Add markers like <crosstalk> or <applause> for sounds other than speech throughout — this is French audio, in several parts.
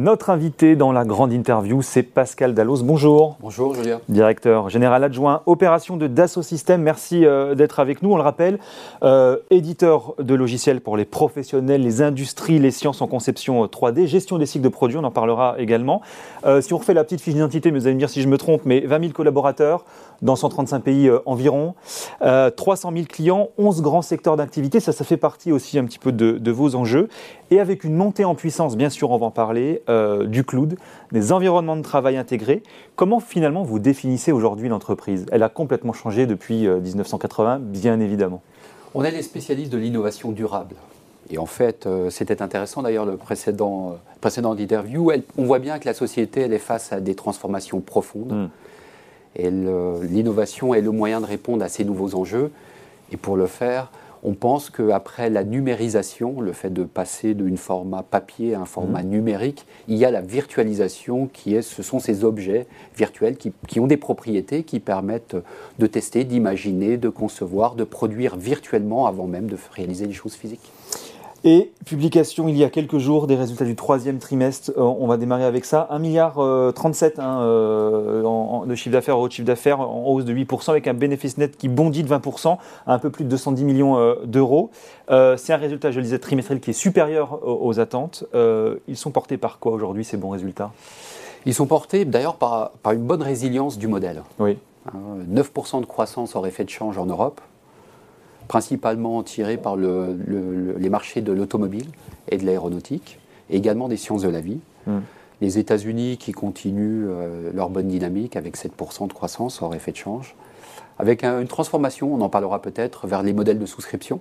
Notre invité dans la grande interview, c'est Pascal Dallos. Bonjour. Bonjour Julien. Directeur général adjoint opération de Dassault Systèmes. Merci euh, d'être avec nous. On le rappelle, euh, éditeur de logiciels pour les professionnels, les industries, les sciences en conception 3D, euh, gestion des cycles de produits, on en parlera également. si on refait la petite fiche d'identité, mais vous allez me dire si je me trompe, mais 20 000 collaborateurs dans 135 pays environ, 300 000 clients, 11 grands secteurs d'activité. Ça, ça fait partie aussi un petit peu de, de vos enjeux. Et avec une montée en puissance, bien sûr, on va en parler, euh, du cloud, des environnements de travail intégrés. Comment finalement vous définissez aujourd'hui l'entreprise? Elle a complètement changé depuis 1980, euh, bien évidemment. On est les spécialistes de l'innovation durable. Et en fait, euh, c'était intéressant d'ailleurs le précédent, précédent interview. on voit bien que la société elle est face à des transformations profondes. Hmm. Et l'innovation est le moyen de répondre à ces nouveaux enjeux. Et pour le faire, on pense qu'après la numérisation, le fait de passer d'un format papier à un format mmh. numérique, il y a la virtualisation qui est, ce sont ces objets virtuels qui, qui ont des propriétés qui permettent de tester, d'imaginer, de concevoir, de produire virtuellement avant même de réaliser des choses physiques. Et publication il y a quelques jours des résultats du troisième trimestre. Euh, on va démarrer avec ça. 1 milliard 37 euh, hein, euh, de chiffre d'affaires, de chiffre d'affaires en hausse de 8% avec un bénéfice net qui bondit de 20% à un peu plus de 210 millions d'euros. C'est un résultat, je le disais, trimestriel qui est supérieur aux, attentes. ils sont portés par quoi aujourd'hui ces bons résultats? Ils sont portés d'ailleurs par, par, une bonne résilience du modèle. Oui. 9% de croissance hors effet de change en Europe principalement tiré par les marchés de l'automobile et de l'aéronautique, et également des sciences de la vie. Hmm. Les États-Unis qui continuent euh, leur bonne dynamique avec 7% de croissance hors effet de change, avec une transformation, on en parlera peut-être, vers les modèles de souscription.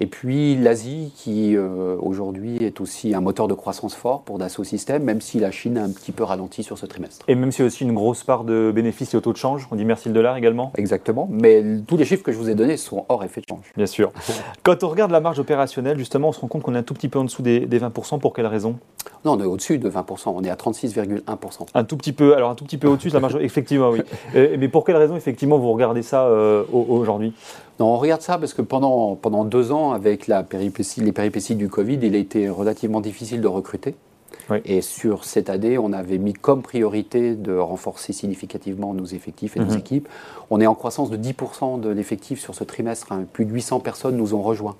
Et puis l'Asie, qui euh, aujourd'hui est aussi un moteur de croissance fort pour Dassault Systèmes, même si la Chine a un petit peu ralenti sur ce trimestre. Et même s'il y a aussi une grosse part de bénéfices et au taux de change, on dit merci le dollar également Exactement, mais tous les chiffres que je vous ai donnés sont hors effet de change. Bien sûr. <laughs> Quand on regarde la marge opérationnelle, justement, on se rend compte qu'on est un tout petit peu en dessous des, 20%. Pour quelle raison? Non, on est au-dessus de 20%, on est à 36,1%. Un tout petit peu, alors un tout petit peu au-dessus de la marge, <laughs> effectivement, oui. mais pour quelle raison, effectivement, vous regardez ça euh, aujourd'hui? On regarde ça parce que pendant, pendant deux ans, avec la péripétie, les péripéties du Covid, il a été relativement difficile de recruter. Et sur cette année, on avait mis comme priorité de renforcer significativement nos effectifs et nos mhm. équipes. On est en croissance de 10% de l'effectif sur ce trimestre. Hein. Plus de 800 personnes nous ont rejoints.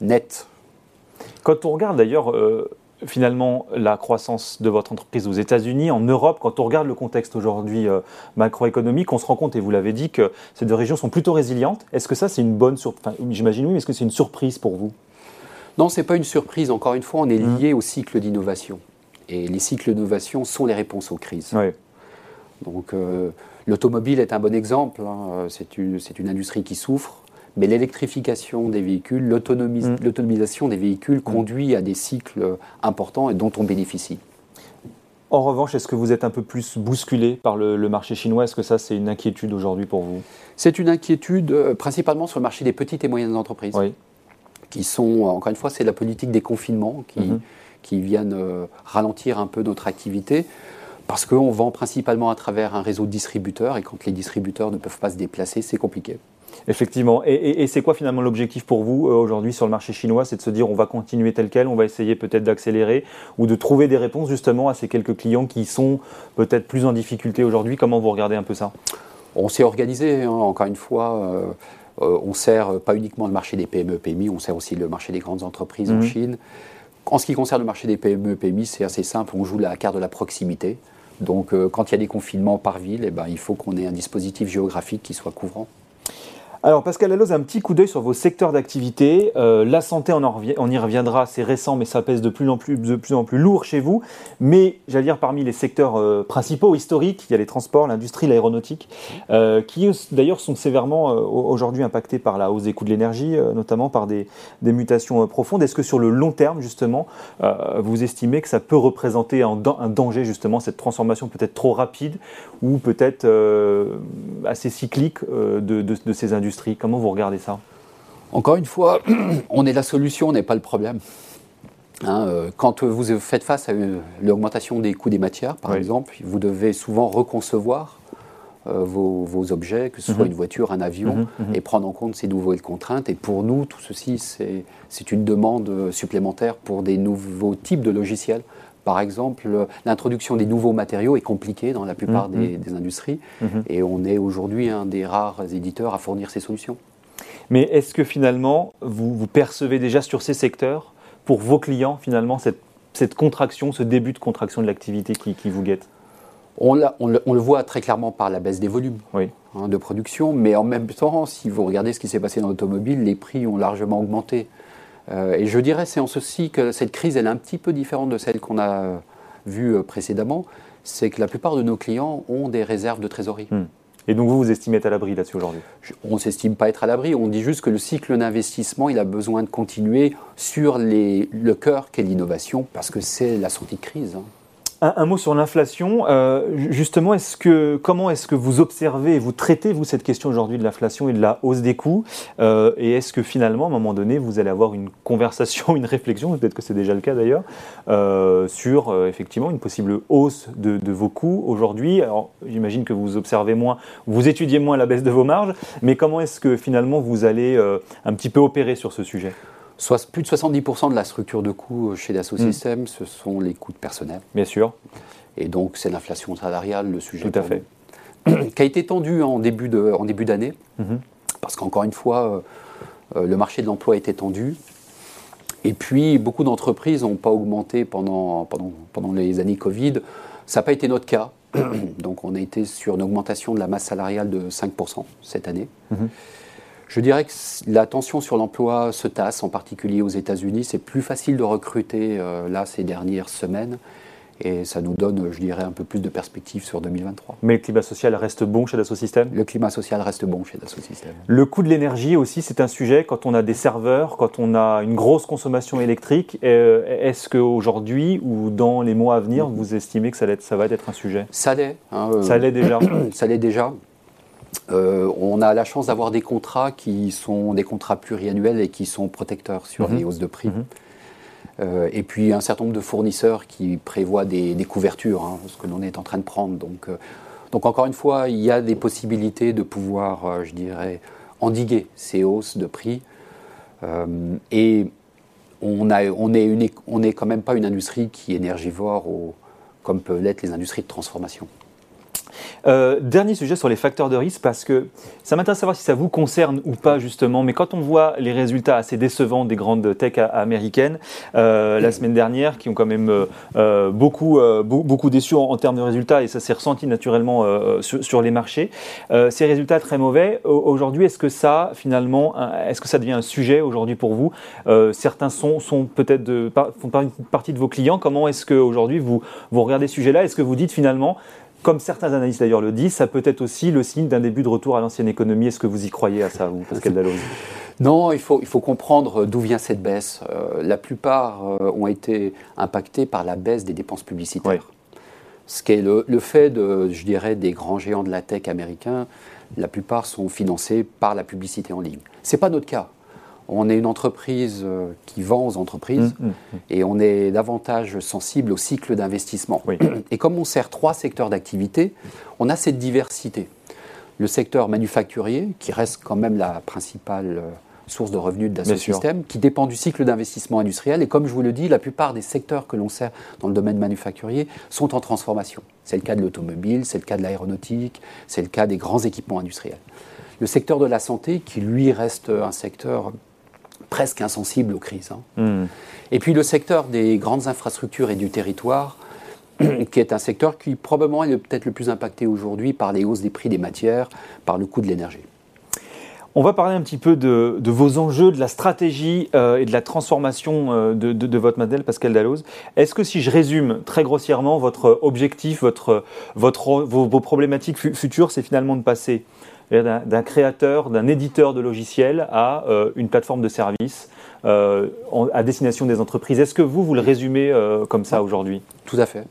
Net. Quand on regarde d'ailleurs euh, finalement la croissance de votre entreprise aux États-Unis, en Europe, quand on regarde le contexte aujourd'hui euh, macroéconomique, on se rend compte, et vous l'avez dit, que ces deux régions sont plutôt résilientes. Est-ce que ça, c'est une bonne surprise J'imagine oui, mais est-ce que c'est une surprise pour vous? Non, ce n'est pas une surprise. Encore une fois, on est mmh. lié au cycle d'innovation. Et les cycles d'innovation sont les réponses aux crises. Donc, euh, l'automobile est un bon exemple. Hein. C'est une, une industrie qui souffre mais l'électrification des véhicules, mm. l'autonomisation des véhicules mm. conduit à des cycles importants et dont on bénéficie. En revanche, est-ce que vous êtes un peu plus bousculé par le, marché chinois? Est-ce que ça, c'est une inquiétude aujourd'hui pour vous? C'est une inquiétude euh, principalement sur le marché des petites et moyennes entreprises, qui sont, encore une fois, c'est la politique des confinements qui, mm-hmm. qui viennent euh, ralentir un peu notre activité. Parce qu'on vend principalement à travers un réseau de distributeurs et quand les distributeurs ne peuvent pas se déplacer, c'est compliqué. Effectivement. Et, c'est quoi finalement l'objectif pour vous euh, aujourd'hui sur le marché chinois? C'est de se dire on va continuer tel quel, on va essayer peut-être d'accélérer ou de trouver des réponses justement à ces quelques clients qui sont peut-être plus en difficulté aujourd'hui? Comment vous regardez un peu ça? On s'est organisé, hein, encore une fois. Euh, euh, on sert pas uniquement le marché des PME, PMI, on sert aussi le marché des grandes entreprises en mhm. Chine. En ce qui concerne le marché des PME, PMI, c'est assez simple, on joue la carte de la proximité. Donc quand il y a des confinements par ville, eh ben, il faut qu'on ait un dispositif géographique qui soit couvrant. Alors Pascal Alloz, un petit coup d'œil sur vos secteurs d'activité. Euh, la santé, on, on, y reviendra, c'est récent, mais ça pèse de plus en plus, en lourd chez vous. Mais j'allais dire parmi les secteurs euh, principaux, historiques, il y a les transports, l'industrie, l'aéronautique, euh, qui d'ailleurs sont sévèrement aujourd'hui impactés par la hausse des coûts de l'énergie, notamment par des, mutations profondes. Est-ce que sur le long terme, justement, vous estimez que ça peut représenter un, danger, justement, cette transformation peut-être trop rapide ou peut-être assez cyclique de ces industries? Comment vous regardez ça? Encore une fois, <clears throat> on est la solution, on n'est pas le problème. Hein, euh, quand vous faites face à l'augmentation des coûts des matières, par exemple, vous devez souvent reconcevoir euh, vos, objets, que ce soit mhm. une voiture, un avion, mhm, mhm. et prendre en compte ces nouvelles contraintes. Et pour nous, tout ceci, c'est une demande supplémentaire pour des nouveaux types de logiciels Par exemple, l'introduction des nouveaux matériaux est compliquée dans la plupart mm-hmm. des, industries mm-hmm. et on est aujourd'hui un des rares éditeurs à fournir ces solutions. Mais est-ce que finalement, vous, vous, percevez déjà sur ces secteurs, pour vos clients, finalement, cette, cette contraction, ce début de contraction de l'activité qui, qui, vous guette? On, on, le, on, le, voit très clairement par la baisse des volumes hein, de production, mais en même temps, si vous regardez ce qui s'est passé dans l'automobile, les prix ont largement augmenté. Euh, et je dirais, c'est en ceci que cette crise, elle est un petit peu différente de celle qu'on a vue euh, précédemment, c'est que la plupart de nos clients ont des réserves de trésorerie. Hmm. Et donc vous, vous estimez être à l'abri là-dessus aujourd'hui? On ne s'estime pas être à l'abri, on dit juste que le cycle d'investissement, il a besoin de continuer sur les, le cœur qu'est l'innovation, parce que c'est la sortie de crise. Un, mot sur l'inflation. Euh, justement, comment est-ce que vous observez et vous traitez, vous, cette question aujourd'hui de l'inflation et de la hausse des coûts? Euh, Et est-ce que finalement, à un moment donné, vous allez avoir une conversation, <laughs> une réflexion, peut-être que c'est déjà le cas d'ailleurs, euh, sur effectivement une possible hausse de, de vos coûts aujourd'hui? Alors, j'imagine que vous observez moins, vous étudiez moins la baisse de vos marges, mais comment est-ce que finalement vous allez un petit peu opérer sur ce sujet? Soit, plus de 70% de la structure de coûts euh, chez Dassault. Systèmes, ce sont les coûts de personnel. Bien sûr. Et donc, c'est l'inflation salariale, le sujet. Tout à fait. <clears throat> qui a été tendu en début d'année, mhm. parce qu'encore une fois, euh, euh, le marché de l'emploi était tendu. Et puis, beaucoup d'entreprises n'ont pas augmenté pendant, pendant, pendant les années Covid. Ça n'a pas été notre cas. <clears throat> donc, on a été sur une augmentation de la masse salariale de 5% cette année. Mhm. Je dirais que la tension sur l'emploi se tasse, en particulier aux États-Unis. C'est plus facile de recruter euh, là ces dernières semaines. Et ça nous donne, je dirais, un peu plus de perspectives sur 2023. Mais le climat social reste bon chez Dassault Systèmes? Le climat social reste bon chez Dassault Systèmes. Le coût de l'énergie aussi, c'est un sujet quand on a des serveurs, quand on a une grosse consommation électrique. Euh, est-ce qu'aujourd'hui ou dans les mois à venir, vous estimez que ça, ça va être un sujet? Ça l'est. Hein, euh, ça l'est déjà. <clears throat> ça l'est déjà. Euh, on a la chance d'avoir des contrats qui sont des contrats pluriannuels et qui sont protecteurs sur mhm. les hausses de prix. Mhm. Euh, et puis un certain nombre de fournisseurs qui prévoient des, couvertures, hein, ce que l'on est en train de prendre. Donc, euh, donc encore une fois, il y a des possibilités de pouvoir, je dirais, endiguer ces hausses de prix. et on n'est on est, on est quand même pas une industrie qui est énergivore comme peuvent l'être les industries de transformation. Euh, dernier sujet sur les facteurs de risque, parce que ça m'intéresse de savoir si ça vous concerne ou pas justement, mais quand on voit les résultats assez décevants des grandes tech américaines euh, la semaine dernière, qui ont quand même euh, beaucoup, beaucoup déçu en, termes de résultats, et ça s'est ressenti naturellement sur, les marchés, ces résultats très mauvais, aujourd'hui, est-ce que ça, finalement, est-ce que ça devient un sujet aujourd'hui pour vous? Certains sont, sont peut-être font partie de vos clients. Comment est-ce qu'aujourd'hui vous, vous regardez ce sujet-là? Est-ce que vous dites finalement comme certains analystes d'ailleurs le disent, ça peut être aussi le signe d'un début de retour à l'ancienne économie. Est-ce que vous y croyez à ça, vous, Pascal Dalloz? Non, il faut, il faut comprendre d'où vient cette baisse. Euh, la plupart euh, ont été impactés par la baisse des dépenses publicitaires. Ce qui est le, le, fait, de, je dirais, des grands géants de la tech américains, la plupart sont financés par la publicité en ligne. Ce n'est pas notre cas. On est une entreprise euh, qui vend aux entreprises mmh, mmh, mmh. et on est davantage sensible au cycle d'investissement. <clears throat> Et comme on sert trois secteurs d'activité, on a cette diversité. Le secteur manufacturier, qui reste quand même la principale euh, source de revenus de Dassault Systèmes, qui dépend du cycle d'investissement industriel. Et comme je vous le dis, la plupart des secteurs que l'on sert dans le domaine manufacturier sont en transformation. C'est le cas de l'automobile, c'est le cas de l'aéronautique, c'est le cas des grands équipements industriels. Le secteur de la santé, qui lui reste un secteur presque insensible aux crises. Hein. Hmm. Et puis le secteur des grandes infrastructures et du territoire, <clears throat> qui est un secteur qui probablement est peut-être le plus impacté aujourd'hui par les hausses des prix des matières, par le coût de l'énergie. On va parler un petit peu de, vos enjeux, de la stratégie euh, et de la transformation euh, de, votre modèle, Pascal Dalloz. Est-ce que si je résume très grossièrement votre objectif, votre, votre, vos, vos problématiques futures, c'est finalement de passer d'un créateur, d'un éditeur de logiciels à euh, une plateforme de service euh, à destination des entreprises. Est-ce que vous, vous le résumez euh, comme ça aujourd'hui? Tout à fait.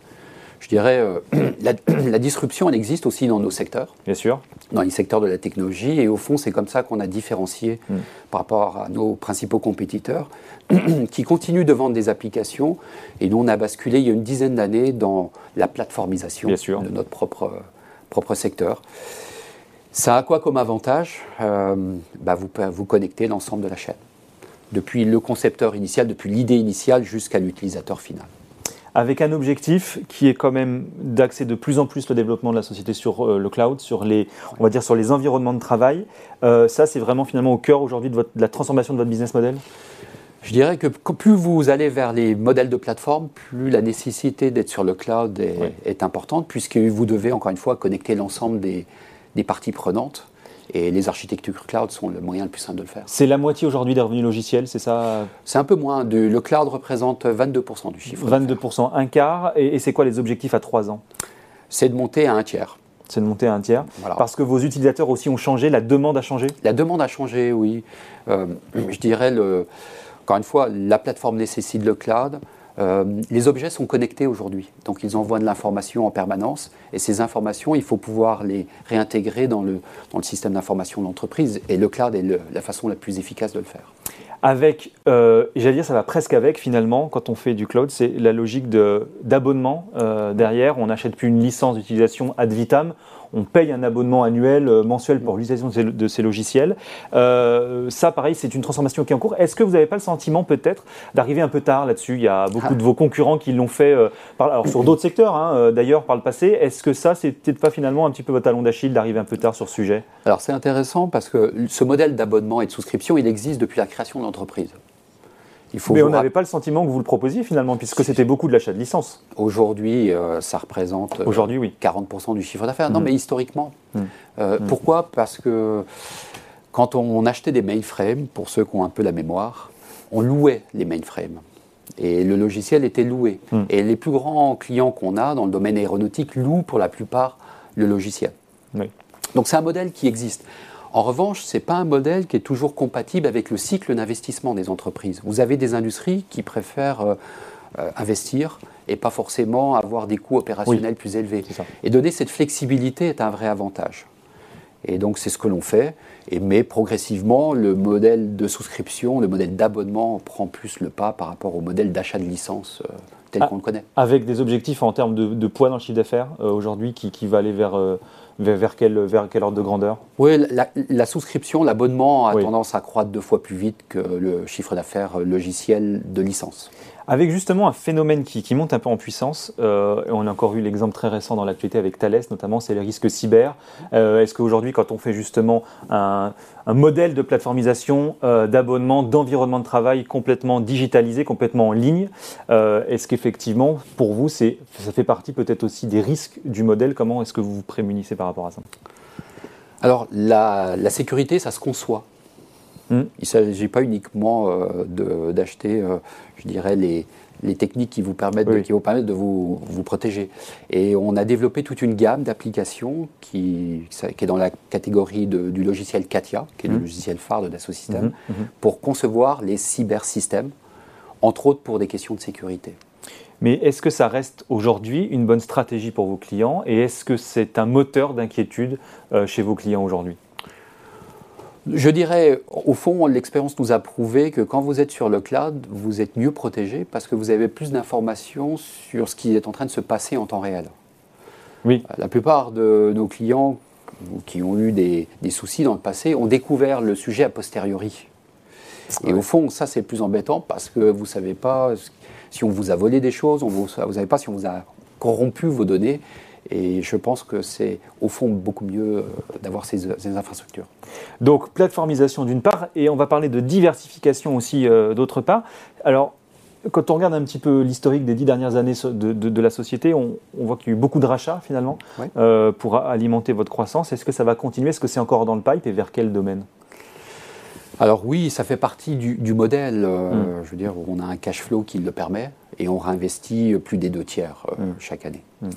Je dirais, <clears throat> <clears throat> la, disruption, elle existe aussi dans nos secteurs. Bien sûr. Dans les secteurs de la technologie. Et au fond, c'est comme ça qu'on a différencié hmm. par rapport à nos principaux compétiteurs <clears throat> qui continuent de vendre des applications. Et nous, on a basculé il y a une dizaine d'années dans la plateformisation de notre propre, propre secteur. Ça a quoi comme avantage euh, bah vous, vous connecter l'ensemble de la chaîne, depuis le concepteur initial, depuis l'idée initiale jusqu'à l'utilisateur final. avec un objectif qui est quand même d'axer de plus en plus le développement de la société sur euh, le cloud, sur les, on va dire sur les environnements de travail. Euh, ça, c'est vraiment finalement au cœur aujourd'hui de, la transformation de votre business model? Je dirais que plus vous allez vers les modèles de plateforme, plus la nécessité d'être sur le cloud est, importante, puisque vous devez encore une fois connecter l'ensemble des, des parties prenantes. Et les architectures cloud sont le moyen le plus simple de le faire. C'est la moitié aujourd'hui des revenus logiciels, c'est ça? C'est un peu moins. le cloud représente 22% du chiffre. 22%, un quart. Et, c'est quoi les objectifs à 3 ans? C'est de monter à un tiers. C'est de monter à un tiers. Parce que vos utilisateurs aussi ont changé, la demande a changé? La demande a changé, oui. Euh, je dirais, le, encore une fois, la plateforme nécessite le cloud. Euh, les objets sont connectés aujourd'hui, donc ils envoient de l'information en permanence, et ces informations, il faut pouvoir les réintégrer dans le, dans le système d'information de l'entreprise, et le cloud est la façon la plus efficace de le faire. Avec, euh, j'allais dire, ça va presque avec finalement, quand on fait du cloud, c'est la logique d'abonnement euh, derrière, on n'achète plus une licence d'utilisation ad vitam, on paye un abonnement annuel, euh, mensuel pour l'utilisation de, ces logiciels. Euh, ça, pareil, c'est une transformation qui est en cours. Est-ce que vous n'avez pas le sentiment peut-être d'arriver un peu tard là-dessus? Il y a beaucoup ah. de vos concurrents qui l'ont fait euh, alors, sur d'autres secteurs, hein, d'ailleurs, par le passé. Est-ce que ça, c'est peut-être pas finalement un petit peu votre talon d'Achille d'arriver un peu tard sur ce sujet? Alors, c'est intéressant parce que ce modèle d'abonnement et de souscription, il existe depuis la création de l'entreprise. Mais on n'avait pas le sentiment que vous le proposiez finalement, puisque c'était beaucoup de l'achat de licence. Aujourd'hui, euh, ça représente euh, Aujourd'hui, oui. 40% du chiffre d'affaires. Non, mm. mais historiquement. Mm. Euh, mm. Pourquoi? Parce que quand on achetait des mainframes, pour ceux qui ont un peu la mémoire, on louait les mainframes. Et le logiciel était loué. Et les plus grands clients qu'on a dans le domaine aéronautique louent pour la plupart le logiciel. Donc c'est un modèle qui existe. En revanche, ce n'est pas un modèle qui est toujours compatible avec le cycle d'investissement des entreprises. Vous avez des industries qui préfèrent euh, euh, investir et pas forcément avoir des coûts opérationnels plus élevés. Et donner cette flexibilité est un vrai avantage. Et donc c'est ce que l'on fait. Et, mais progressivement, le modèle de souscription, le modèle d'abonnement prend plus le pas par rapport au modèle d'achat de licence euh, tel ah, qu'on le connaît. Avec des objectifs en termes de, poids dans le chiffre d'affaires aujourd'hui qui, qui, va aller vers vers, quel, vers ordre de grandeur? Oui, la, souscription, l'abonnement a tendance à croître deux fois plus vite que le chiffre d'affaires logiciel de licence. Avec justement un phénomène qui, monte un peu en puissance, euh, on a encore eu l'exemple très récent dans l'actualité avec Thales, notamment, c'est les risques cyber. Euh, est-ce qu'aujourd'hui, quand on fait justement un, modèle de plateformisation, euh, d'abonnement, d'environnement de travail complètement digitalisé, complètement en ligne, est-ce qu'effectivement, pour vous, ça fait partie peut-être aussi des risques du modèle? Comment est-ce que vous vous prémunissez par rapport à ça? Alors, la sécurité, ça se conçoit. Hmm. Il ne s'agit pas uniquement euh, d'acheter, euh, je dirais, les, techniques qui vous permettent, de, qui vous, permettre de vous, vous, protéger. Et on a développé toute une gamme d'applications qui, qui, est dans la catégorie du logiciel Katia, qui est le hmm. logiciel phare de Dassault Systèmes, hmm. pour concevoir les cybersystèmes, entre autres pour des questions de sécurité. Mais est-ce que ça reste aujourd'hui une bonne stratégie pour vos clients et est-ce que c'est un moteur d'inquiétude euh, chez vos clients aujourd'hui? Je dirais, au fond, l'expérience nous a prouvé que quand vous êtes sur le cloud, vous êtes mieux protégé parce que vous avez plus d'informations sur ce qui est en train de se passer en temps réel. Oui. La plupart de nos clients qui ont eu des, soucis dans le passé ont découvert le sujet a posteriori. Et au fond, ça c'est plus embêtant parce que vous ne savez pas si on vous a volé des choses, vous ne savez pas si on vous a corrompu vos données. Et je pense que c'est au fond beaucoup mieux euh, d'avoir ces, infrastructures. Donc plateformisation d'une part, et on va parler de diversification aussi euh, d'autre part. Alors, quand on regarde un petit peu l'historique des dix dernières années de, la société, on, voit qu'il y a eu beaucoup de rachats finalement euh, pour alimenter votre croissance. Est-ce que ça va continuer? Est-ce que c'est encore dans le pipe? Et vers quel domaine? Alors oui, ça fait partie du, modèle. Hmm. Je veux dire, on a un cash flow qui le permet et on réinvestit plus des deux tiers hmm. chaque année. Hmm.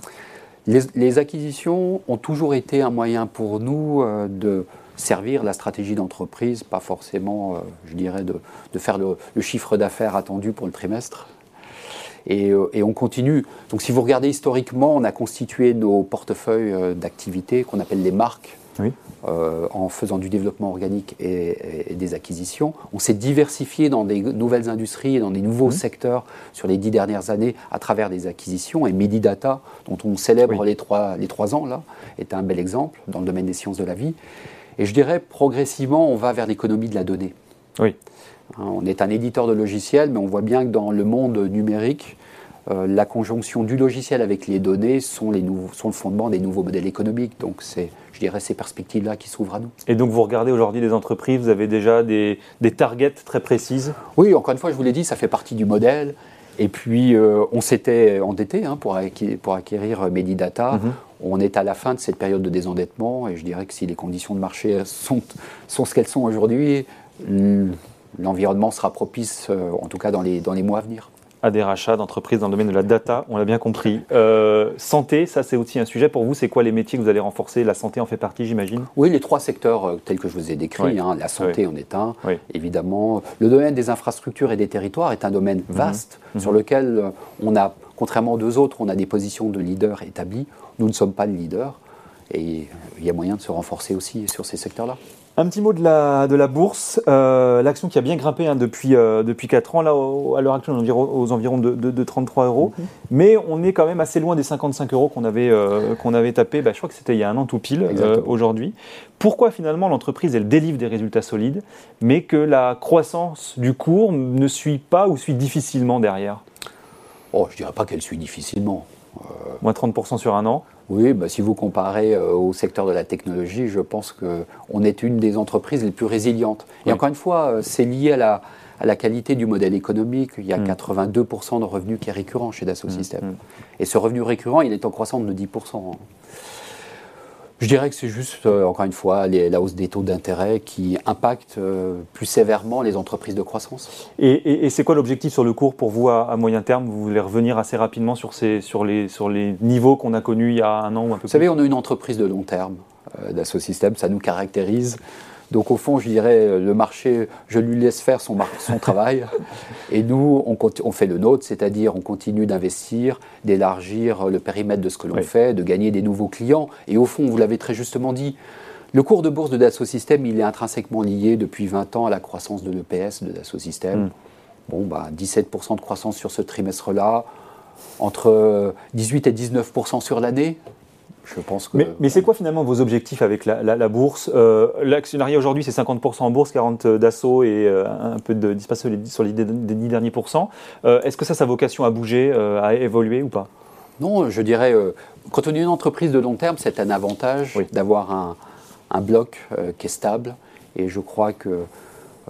Les, acquisitions ont toujours été un moyen pour nous euh, de servir la stratégie d'entreprise, pas forcément, euh, je dirais, de, faire le, chiffre d'affaires attendu pour le trimestre. Euh, et, on continue. Donc si vous regardez historiquement, on a constitué nos portefeuilles d'activités qu'on appelle les marques euh, en faisant du développement organique et, des acquisitions. On s'est diversifié dans des nouvelles industries et dans des nouveaux secteurs sur les dix dernières années à travers des acquisitions. Et Medidata, dont on célèbre les, trois, les trois ans, là, est un bel exemple dans le domaine des sciences de la vie. Et je dirais, progressivement, on va vers l'économie de la donnée. Oui. Hein, on est un éditeur de logiciels, mais on voit bien que dans le monde numérique, euh, la conjonction du logiciel avec les données sont, les sont le fondement des nouveaux modèles économiques. Donc c'est, je dirais, ces perspectives-là qui s'ouvrent à nous. Et donc vous regardez aujourd'hui des entreprises, vous avez déjà des, des targets très précises? Oui, encore une fois, je vous l'ai dit, ça fait partie du modèle. Et puis, euh, on s'était endetté hein, pour, acquérir, pour acquérir Medidata. Mhm. On est à la fin de cette période de désendettement. Et je dirais que si les conditions de marché sont, sont ce qu'elles sont aujourd'hui, l'environnement sera propice, euh, en tout cas dans les, dans les mois à venir à des rachats d'entreprises dans le domaine de la data, on l'a bien compris. Euh, santé, ça c'est aussi un sujet pour vous. C'est quoi les métiers que vous allez renforcer? La santé en fait partie, j'imagine? Oui, les trois secteurs euh, tels que je vous ai décrits. Hein, la santé en est un, évidemment. Le domaine des infrastructures et des territoires est un domaine mhm. vaste mhm. sur lequel euh, on a, contrairement aux deux autres, on a des positions de leader établies. Nous ne sommes pas le leader. Et il y a moyen de se renforcer aussi sur ces secteurs-là. Un petit mot de la, de la bourse. Euh, l'action qui a bien grimpé hein, depuis, euh, depuis 4 ans, là, à l'heure actuelle, on aux environs de, de, 33 euros. Mhm. Mais on est quand même assez loin des 55 euros qu'on avait, euh, qu'on avait tapé. Bah, je crois que c'était il y a un an tout pile aujourd'hui. Pourquoi finalement l'entreprise, elle délivre des résultats solides, mais que la croissance du cours ne suit pas ou suit difficilement derrière? Oh, je ne dirais pas qu'elle suit difficilement. Moins 30% sur un an oui, bah, si vous comparez euh, au secteur de la technologie, je pense qu'on est une des entreprises les plus résilientes. Et encore une fois, euh, c'est lié à la, à la, qualité du modèle économique. Il y a 82% mm. de revenus qui est récurrent chez Dassault mm, Systèmes. Mm. Et ce revenu récurrent, il est en croissance de 10%. Je dirais que c'est juste, euh, encore une fois, la hausse des taux d'intérêt qui impacte euh, plus sévèrement les entreprises de croissance. Et, c'est quoi l'objectif sur le cours pour vous à, moyen terme? Vous voulez revenir assez rapidement sur, ces, sur, les, sur les niveaux qu'on a connus il y a un an ou un peu plus Vous savez, on a une entreprise de long terme euh, d'Asso System, ça nous caractérise. Donc au fond, je dirais, le marché, je lui laisse faire son, son travail. Et nous, on, on, fait le nôtre, c'est-à-dire on continue d'investir, d'élargir le périmètre de ce que l'on fait, de gagner des nouveaux clients. Et au fond, vous l'avez très justement dit, le cours de bourse de Dassault Systèmes, il est intrinsèquement lié depuis 20 ans à la croissance de l'EPS de Dassault Systèmes. Mm. Bon, bah, 17% de croissance sur ce trimestre-là, entre 18 et 19% sur l'année. Je pense que, mais, c'est quoi finalement vos objectifs avec la, bourse? Euh, L'actionnariat aujourd'hui, c'est 50% en bourse, 40% d'assaut et euh, un peu de dispatch sur les, 10 derniers pourcents. Euh, est-ce que ça, ça a vocation à bouger, à évoluer ou pas? Non, je dirais, quand on est une entreprise de long terme, c'est un avantage d'avoir un, bloc qui est stable. Et je crois que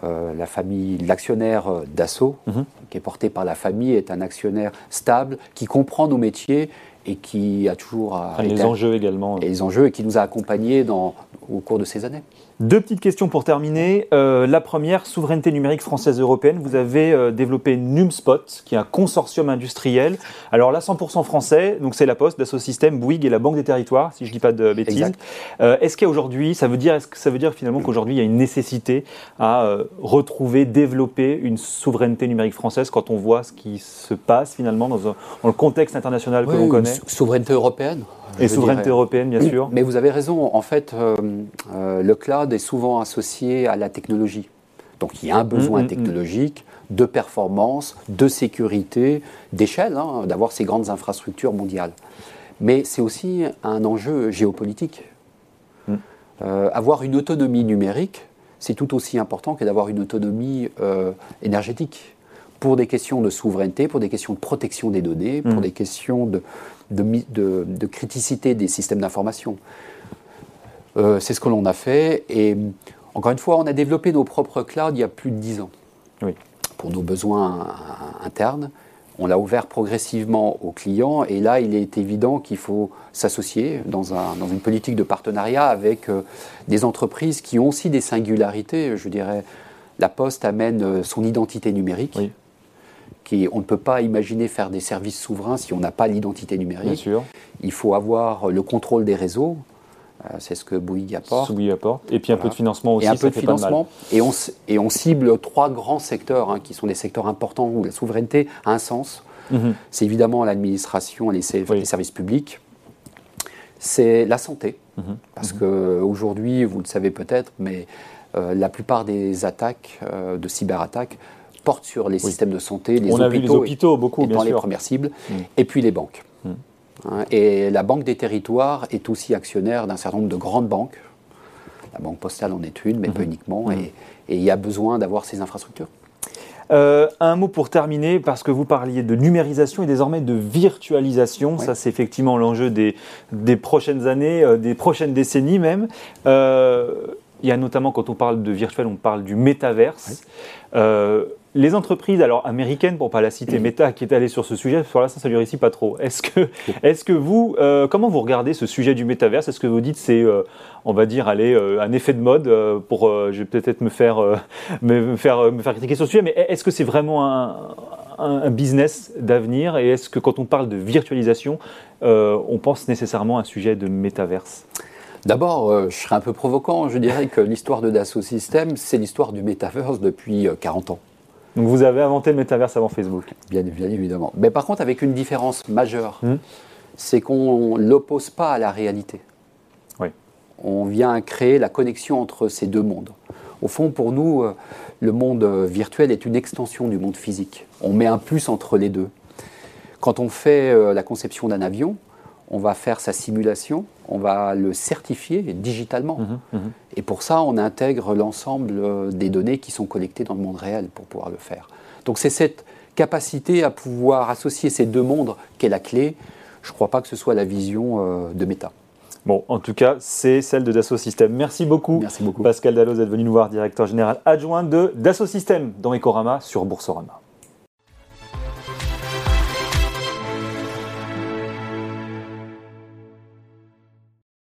la famille, l'actionnaire d'assaut, mhm. qui est porté par la famille, est un actionnaire stable, qui comprend nos métiers et qui a toujours les enjeux également et les enjeux et qui nous a accompagnés dans, au cours de ces années. Deux petites questions pour terminer. Euh, la première, souveraineté numérique française européenne. Vous avez euh, développé NumSpot, qui est un consortium industriel. Alors là, 100% français, donc c'est la Poste, Dassault Systèmes, Bouygues et la Banque des Territoires, si je ne dis pas de bêtises. Euh, est-ce qu'aujourd'hui, ça veut dire, est-ce que ça veut dire finalement qu'aujourd'hui il y a une nécessité à retrouver, développer une souveraineté numérique française quand on voit ce qui se passe finalement dans, le contexte international que l'on connaît? Souveraineté européenne et souveraineté européenne, bien sûr. Mais vous avez raison. En fait, euh, euh, le cloud est souvent associé à la technologie. Donc il y a un besoin mm, mm, mm. technologique, de performance, de sécurité, d'échelle, hein, d'avoir ces grandes infrastructures mondiales. Mais c'est aussi un enjeu géopolitique. Euh, avoir une autonomie numérique, c'est tout aussi important que d'avoir une autonomie énergétique pour des questions de souveraineté, pour des questions de protection des données, pour des questions de, de, criticité des systèmes d'information. Euh, c'est ce que l'on a fait. Et encore une fois, on a développé nos propres clouds il y a plus de dix ans. Oui. Pour nos besoins internes. On l'a ouvert progressivement aux clients et là, il est évident qu'il faut s'associer dans, un, dans, une politique de partenariat avec euh, des entreprises qui ont aussi des singularités. Je dirais, la Poste amène euh, son identité numérique. Oui on ne peut pas imaginer faire des services souverains si on n'a pas l'identité numérique. Il faut avoir le contrôle des réseaux. Euh, c'est ce que Bouygues apporte. Bouygues apporte. Et puis un peu de financement aussi. Et un peu de financement. Et on, et on cible trois grands secteurs hein, qui sont des secteurs importants où la souveraineté a un sens. Mhm. C'est évidemment l'administration et les, services publics. C'est la santé. Mhm. Parce mhm. qu'aujourd'hui, vous le savez peut-être, mais euh, la plupart des attaques, euh, de cyberattaques, porte sur les systèmes de santé, les On hôpitaux, a vu les hôpitaux beaucoup, étant les premières cibles, mm. et puis les banques. Mm. Hein, et la Banque des Territoires est aussi actionnaire d'un certain nombre de grandes banques. La Banque Postale en est une, mais mm-hmm. pas uniquement. Mm. Et il y a besoin d'avoir ces infrastructures. un mot pour terminer, parce que vous parliez de numérisation et désormais de virtualisation. Ça, c'est effectivement l'enjeu des, des, prochaines années, des prochaines décennies même. il y a notamment, quand on parle de virtuel, on parle du métaverse les entreprises, alors américaines, pour pas la citer, <clears throat> Meta, qui est allée sur ce sujet, sur l'instant, ça lui réussit pas trop. Est-ce que, est que vous, euh, comment vous regardez ce sujet du métaverse? Est-ce que vous dites c'est, euh, on va dire, allez, euh, un effet de mode pour, je vais peut-être me faire, <laughs> me, faire, me faire critiquer sur ce sujet, mais est-ce que c'est vraiment un, business d'avenir? Et est-ce que quand on parle de virtualisation, on pense nécessairement à un sujet de métaverse? D'abord, je serais un peu provocant, je dirais que l'histoire de Dassault Systèmes, c'est l'histoire du métaverse depuis 40 ans. Donc vous avez inventé le métaverse avant Facebook Bien, évidemment. Mais par contre, avec une différence majeure, hmm. c'est qu'on ne l'oppose pas à la réalité. Oui. On vient créer la connexion entre ces deux mondes. Au fond, pour nous, euh, le monde euh, virtuel est une extension du monde physique. On met un plus entre les deux. Quand on fait euh, la conception d'un avion, on va faire sa simulation, on va le certifier digitalement. Mhm, mhm. Et pour ça, on intègre l'ensemble euh, des données qui sont collectées dans le monde réel pour pouvoir le faire. Donc c'est cette capacité à pouvoir associer ces deux mondes qui est la clé. Je ne crois pas que ce soit la vision euh, de Meta. Bon, en tout cas, c'est celle de Dassault Systèmes. Merci beaucoup, Merci beaucoup. Pascal Dalloz d'être venu nous voir, directeur général adjoint de Dassault Systèmes dans Ecorama sur Boursorama.